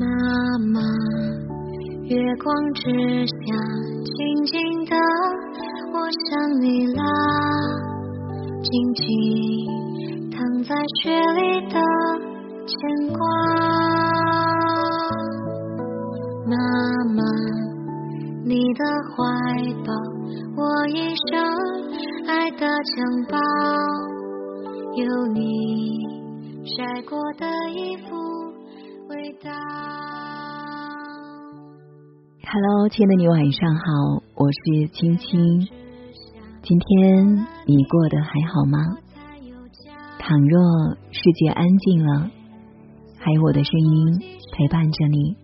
妈妈，月光之下，静静的，我想你啦，静静躺在雪里的牵挂。妈妈，你的怀抱，我一生爱的襁褓，有你晒过的衣服。Hello，亲爱的你，晚上好，我是青青。今天你过得还好吗？倘若世界安静了，还有我的声音陪伴着你，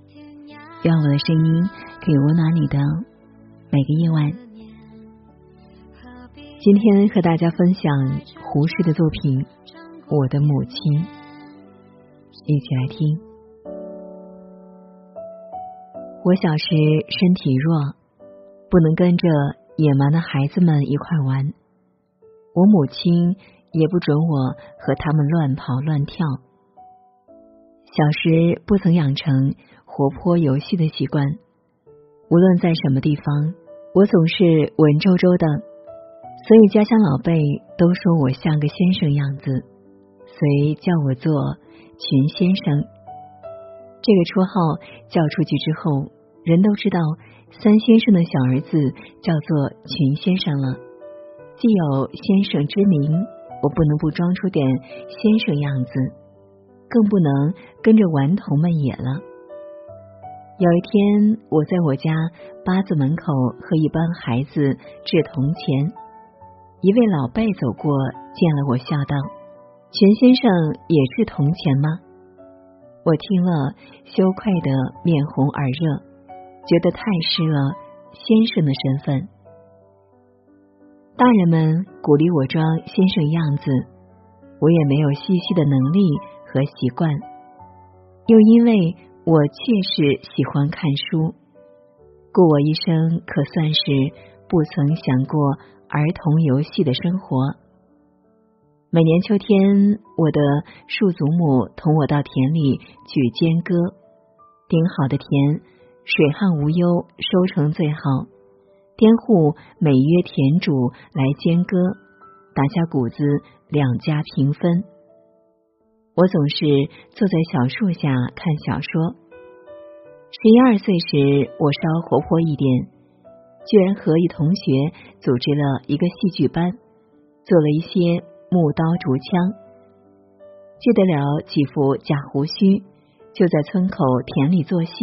愿我的声音可以温暖你的每个夜晚。今天和大家分享胡适的作品《我的母亲》，一起来听。我小时身体弱，不能跟着野蛮的孩子们一块玩。我母亲也不准我和他们乱跑乱跳。小时不曾养成活泼游戏的习惯，无论在什么地方，我总是文绉绉的，所以家乡老辈都说我像个先生样子，遂叫我做群先生。这个绰号叫出去之后。人都知道三先生的小儿子叫做群先生了，既有先生之名，我不能不装出点先生样子，更不能跟着顽童们野了。有一天，我在我家八字门口和一帮孩子掷铜钱，一位老辈走过，见了我，笑道：“群先生也是铜钱吗？”我听了，羞愧的面红耳热。觉得太失了先生的身份，大人们鼓励我装先生样子，我也没有细细的能力和习惯，又因为我确实喜欢看书，故我一生可算是不曾想过儿童游戏的生活。每年秋天，我的庶祖母同我到田里去间割，顶好的田。水旱无忧，收成最好。佃户每约田主来兼割，打下谷子，两家平分。我总是坐在小树下看小说。十一二岁时，我稍活泼一点，居然和一同学组织了一个戏剧班，做了一些木刀竹枪，借得了几副假胡须，就在村口田里做戏。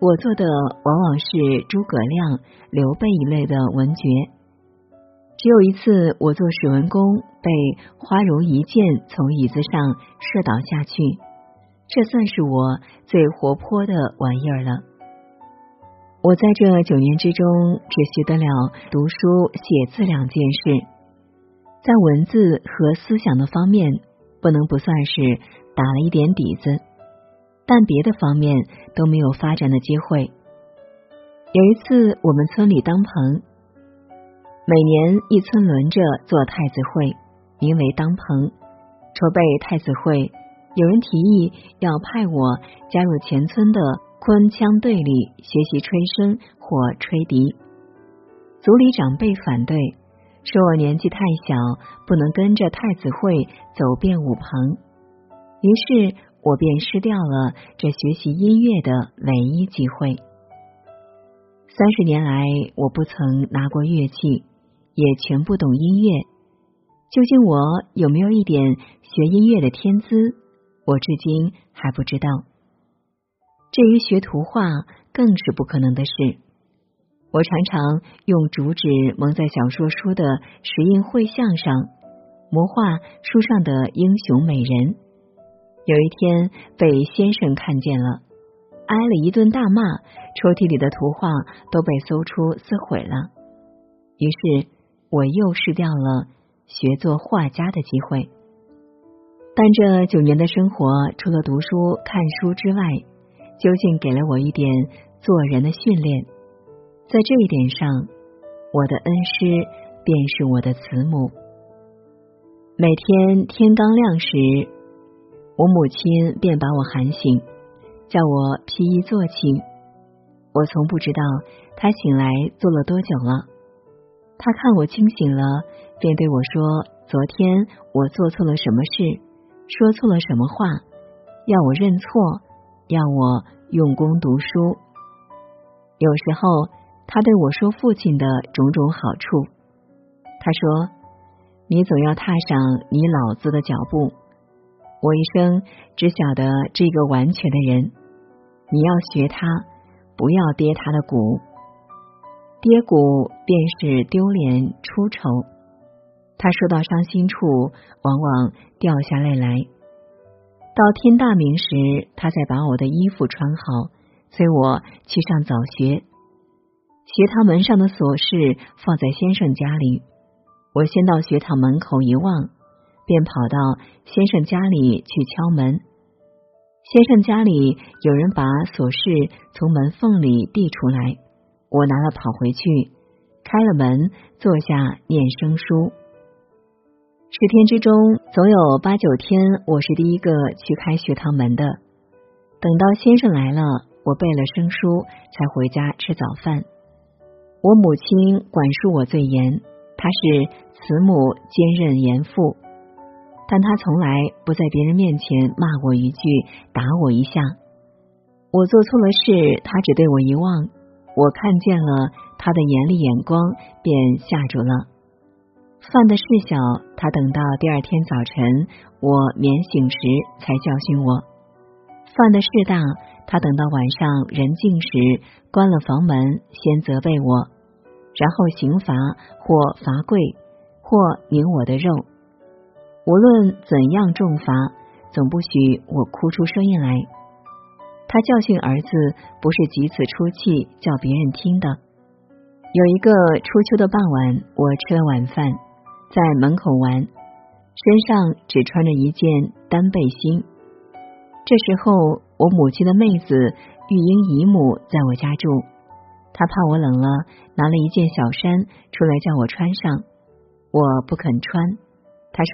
我做的往往是诸葛亮、刘备一类的文角。只有一次，我做史文恭，被花荣一箭从椅子上射倒下去，这算是我最活泼的玩意儿了。我在这九年之中，只学得了读书写字两件事，在文字和思想的方面，不能不算是打了一点底子。但别的方面都没有发展的机会。有一次，我们村里当棚，每年一村轮着做太子会，名为当棚。筹备太子会，有人提议要派我加入前村的昆腔队里学习吹笙或吹笛。族里长辈反对，说我年纪太小，不能跟着太子会走遍五棚。于是。我便失掉了这学习音乐的唯一机会。三十年来，我不曾拿过乐器，也全不懂音乐。究竟我有没有一点学音乐的天资，我至今还不知道。至于学图画，更是不可能的事。我常常用竹纸蒙在小说书的石印绘像上，模画书上的英雄美人。有一天被先生看见了，挨了一顿大骂，抽屉里的图画都被搜出撕毁了。于是我又失掉了学做画家的机会。但这九年的生活，除了读书看书之外，究竟给了我一点做人的训练。在这一点上，我的恩师便是我的慈母。每天天刚亮时。我母亲便把我喊醒，叫我披衣坐起。我从不知道他醒来坐了多久了。他看我清醒了，便对我说：“昨天我做错了什么事，说错了什么话，要我认错，要我用功读书。”有时候，他对我说父亲的种种好处。他说：“你总要踏上你老子的脚步。我一生只晓得这个完全的人，你要学他，不要跌他的骨。跌骨便是丢脸出丑。他说到伤心处，往往掉下泪来。到天大明时，他才把我的衣服穿好。”催我去上早学，学堂门上的锁匙放在先生家里。我先到学堂门口一望，便跑到先生家里去敲门。先生家里有人把琐事从门缝里递出来，我拿了跑回去，开了门，坐下念生书。十天之中，总有八九天我是第一个去开学堂门的。等到先生来了。我背了生书，才回家吃早饭。我母亲管束我最严，她是慈母兼任严父，但他从来不在别人面前骂我一句，打我一下。我做错了事，他只对我一望，我看见了他的严厉眼光，便吓住了。犯的事小，他等到第二天早晨我免醒时才教训我；犯的事大。他等到晚上人静时，关了房门，先责备我，然后刑罚或罚跪，或拧我的肉。无论怎样重罚，总不许我哭出声音来。他教训儿子，不是急此出气叫别人听的。有一个初秋的傍晚，我吃了晚饭，在门口玩，身上只穿着一件单背心。这时候。我母亲的妹子玉英姨母在我家住，她怕我冷了，拿了一件小衫出来叫我穿上，我不肯穿。她说：“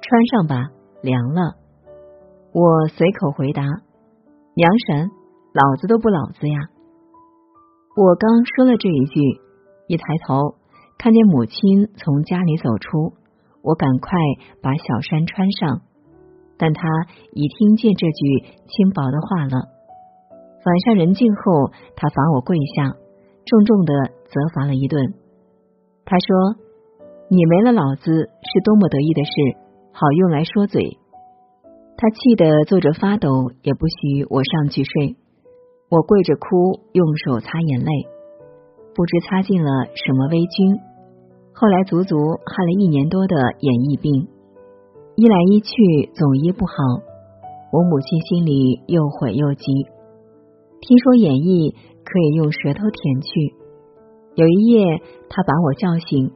穿上吧，凉了。”我随口回答：“娘神，老子都不老子呀！”我刚说了这一句，一抬头看见母亲从家里走出，我赶快把小衫穿上。但他已听见这句轻薄的话了。晚上人静后，他罚我跪下，重重的责罚了一顿。他说：“你没了老子是多么得意的事，好用来说嘴。”他气得坐着发抖，也不许我上去睡。我跪着哭，用手擦眼泪，不知擦进了什么微菌。后来足足害了一年多的眼翳病。医来医去，总医不好。我母亲心里又悔又急。听说眼翳可以用舌头舔去，有一夜，她把我叫醒，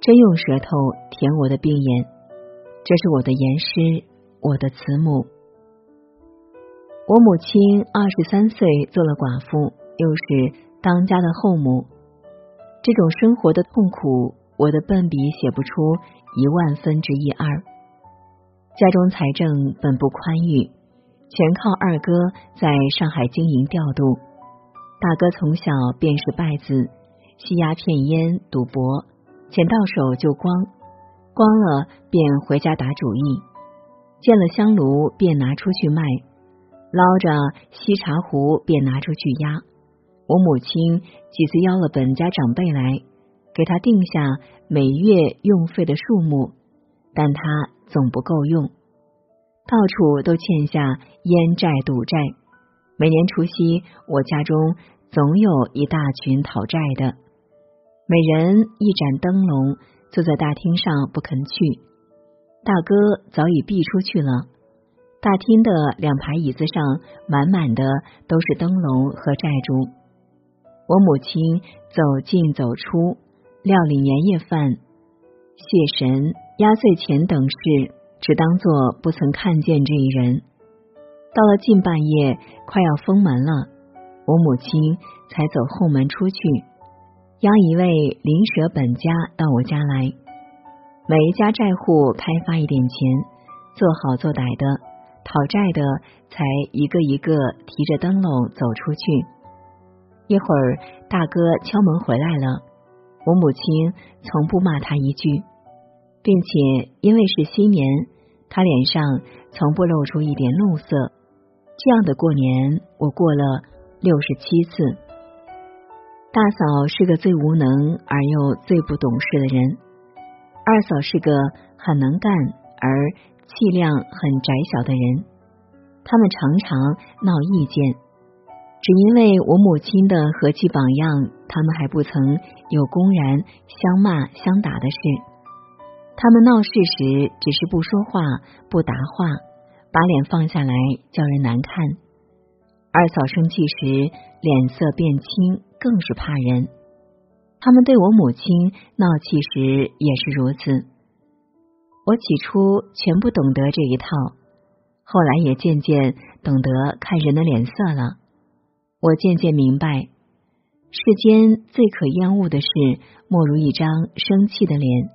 真用舌头舔我的病眼。这是我的严师，我的慈母。我母亲二十三岁做了寡妇，又是当家的后母，这种生活的痛苦，我的笨笔写不出一万分之一二。家中财政本不宽裕，全靠二哥在上海经营调度。大哥从小便是败子，吸鸦片烟、赌博，钱到手就光，光了便回家打主意。见了香炉便拿出去卖，捞着锡茶壶便拿出去压。我母亲几次邀了本家长辈来，给他定下每月用费的数目，但他。总不够用，到处都欠下烟债赌债。每年除夕，我家中总有一大群讨债的，每人一盏灯笼，坐在大厅上不肯去。大哥早已避出去了，大厅的两排椅子上满满的都是灯笼和债主。我母亲走进走出，料理年夜饭，谢神。压岁钱等事，只当做不曾看见这一人。到了近半夜，快要封门了，我母亲才走后门出去，邀一位邻舍本家到我家来。每一家债户开发一点钱，做好做歹的，讨债的才一个一个提着灯笼走出去。一会儿，大哥敲门回来了，我母亲从不骂他一句，并且因为是新年，他脸上从不露出一点怒色。这样的过年，我过了六十七次。大嫂是个最无能而又最不懂事的人，二嫂是个很能干而气量很窄小的人，他们常常闹意见。只因为我母亲的和气榜样，他们还不曾有公然相骂相打的事。他们闹事时只是不说话不答话，把脸放下来叫人难看。二嫂生气时脸色变青，更是怕人。他们对我母亲闹气时也是如此。我起初全不懂得这一套，后来也渐渐懂得看人的脸色了。我渐渐明白，世间最可厌恶的事，莫如一张生气的脸；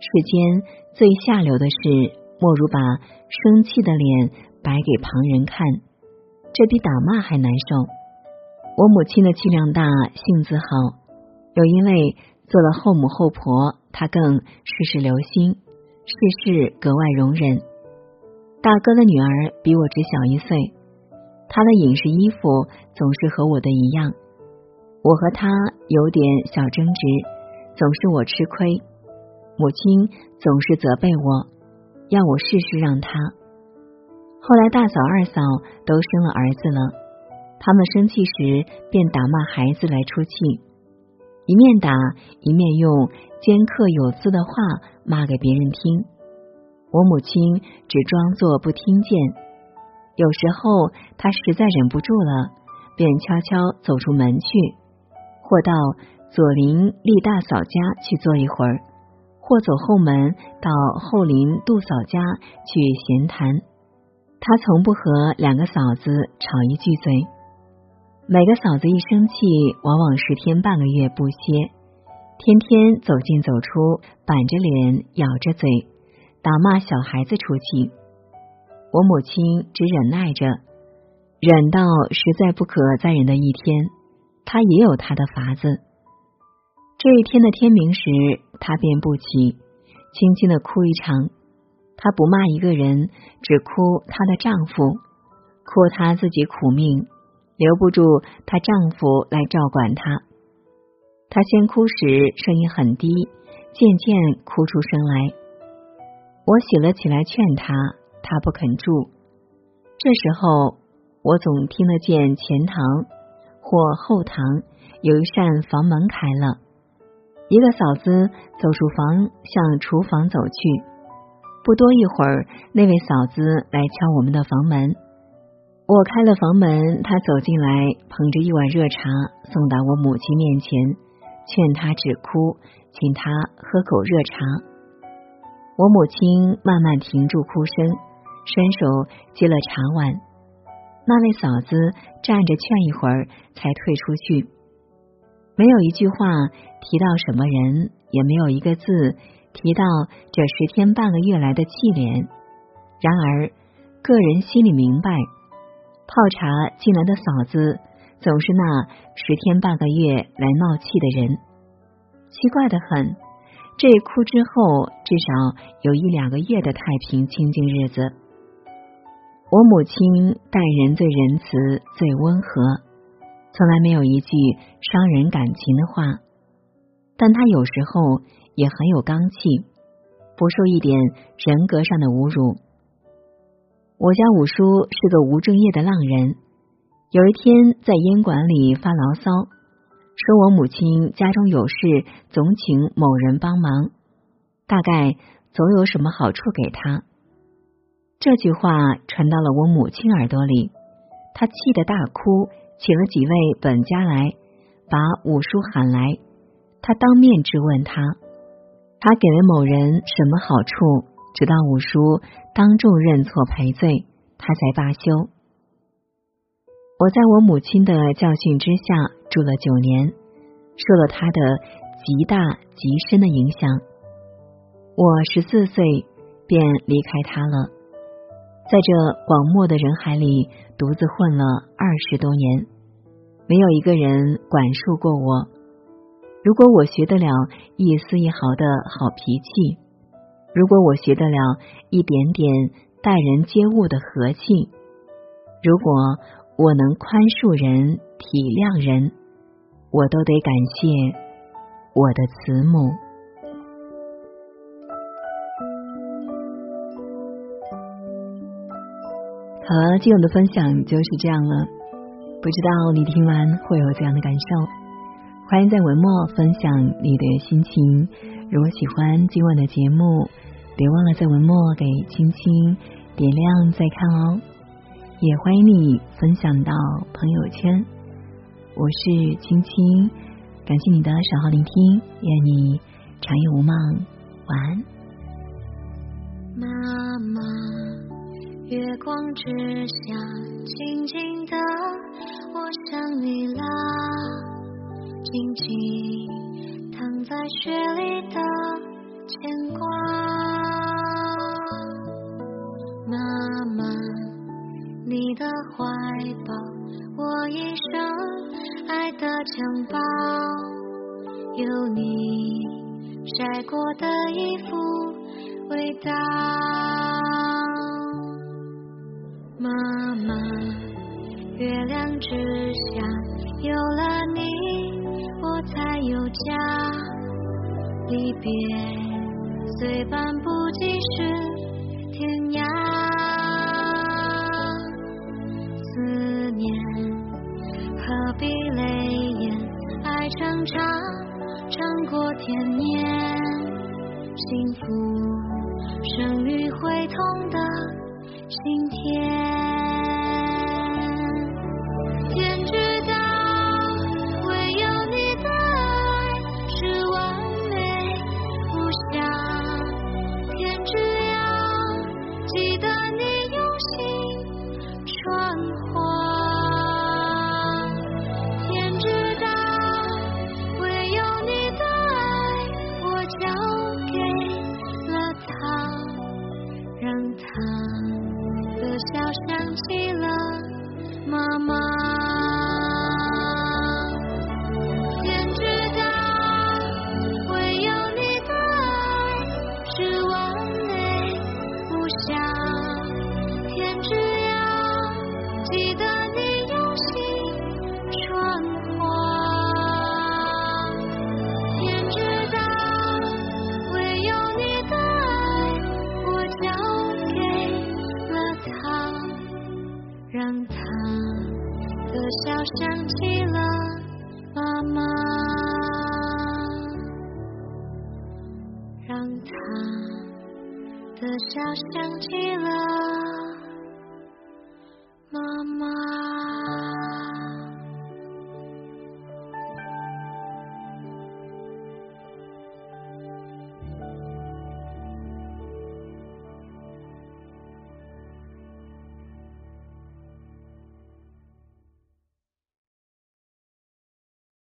世间最下流的事，莫如把生气的脸摆给旁人看，这比打骂还难受。我母亲的气量大，性子好，又因为做了后母后婆，她更事事留心，事事格外容忍。大哥的女儿比我只小一岁。她的饮食衣服总是和我的一样，我和她有点小争执，总是我吃亏，母亲总是责备我，要我事事让他。后来大嫂二嫂都生了儿子了，他们生气时便打骂孩子来出气，一面打一面用尖刻有字的话骂给别人听，我母亲只装作不听见。有时候他实在忍不住了，便悄悄走出门去，或到左邻厉大嫂家去坐一会儿，或走后门到后邻杜嫂家去闲谈。他从不和两个嫂子吵一句嘴。每个嫂子一生气，往往十天半个月不歇，天天走进走出，板着脸，咬着嘴，打骂小孩子出气。我母亲只忍耐着，忍到实在不可再忍的一天，她也有她的法子。这一天的天明时，她便不起，轻轻的哭一场。她不骂一个人，只哭她的丈夫，哭她自己苦命，留不住她丈夫来照管她。她先哭时声音很低，渐渐哭出声来。我醒了起来，劝她。她不肯住，这时候我总听得见前堂或后堂有一扇房门开了，一个嫂子走出房向厨房走去。不多一会儿，那位嫂子来敲我们的房门，我开了房门，他走进来，捧着一碗热茶送到我母亲面前，劝她止哭，请她喝口热茶。我母亲慢慢停住哭声。伸手接了茶碗，那位嫂子站着劝一会儿，才退出去。没有一句话提到什么人，也没有一个字提到这十天半个月来的气脸。然而，个人心里明白，泡茶进来的嫂子总是那十天半个月来闹气的人。奇怪的很，这哭之后，至少有一两个月的太平清静日子。我母亲待人最仁慈、最温和，从来没有一句伤人感情的话。但她有时候也很有刚气，不受一点人格上的侮辱。我家五叔是个无正业的浪人，有一天在烟馆里发牢骚，说我母亲家中有事，总请某人帮忙，大概总有什么好处给他。这句话传到了我母亲耳朵里，她气得大哭，请了几位本家来，把五叔喊来，他当面质问他，他给了某人什么好处，直到五叔当众认错赔罪，他才罢休。我在我母亲的教训之下住了九年，受了他的极大极深的影响。我十四岁便离开他了。在这广漠的人海里独自混了二十多年，没有一个人管束过我。如果我学得了一丝一毫的好脾气，如果我学得了一点点待人接物的和气，如果我能宽恕人、体谅人，我都得感谢我的慈母。好了，今晚的分享就是这样了。不知道你听完会有怎样的感受？欢迎在文末分享你的心情。如果喜欢今晚的节目，别忘了在文末给青青点亮再看哦。也欢迎你分享到朋友圈。我是青青，感谢你的守候聆听，愿你长夜无梦，晚安。妈妈。月光之下，静静的，我想你啦。静静躺在雪里的牵挂。妈妈，你的怀抱，我一生爱的襁褓。有你晒过的衣服，味道。妈妈，月亮之下有了你，我才有家。离别虽半步即是天涯，长，长过天年，幸福生于会痛的心田。see 的笑。想起了妈妈，让他的笑想起了。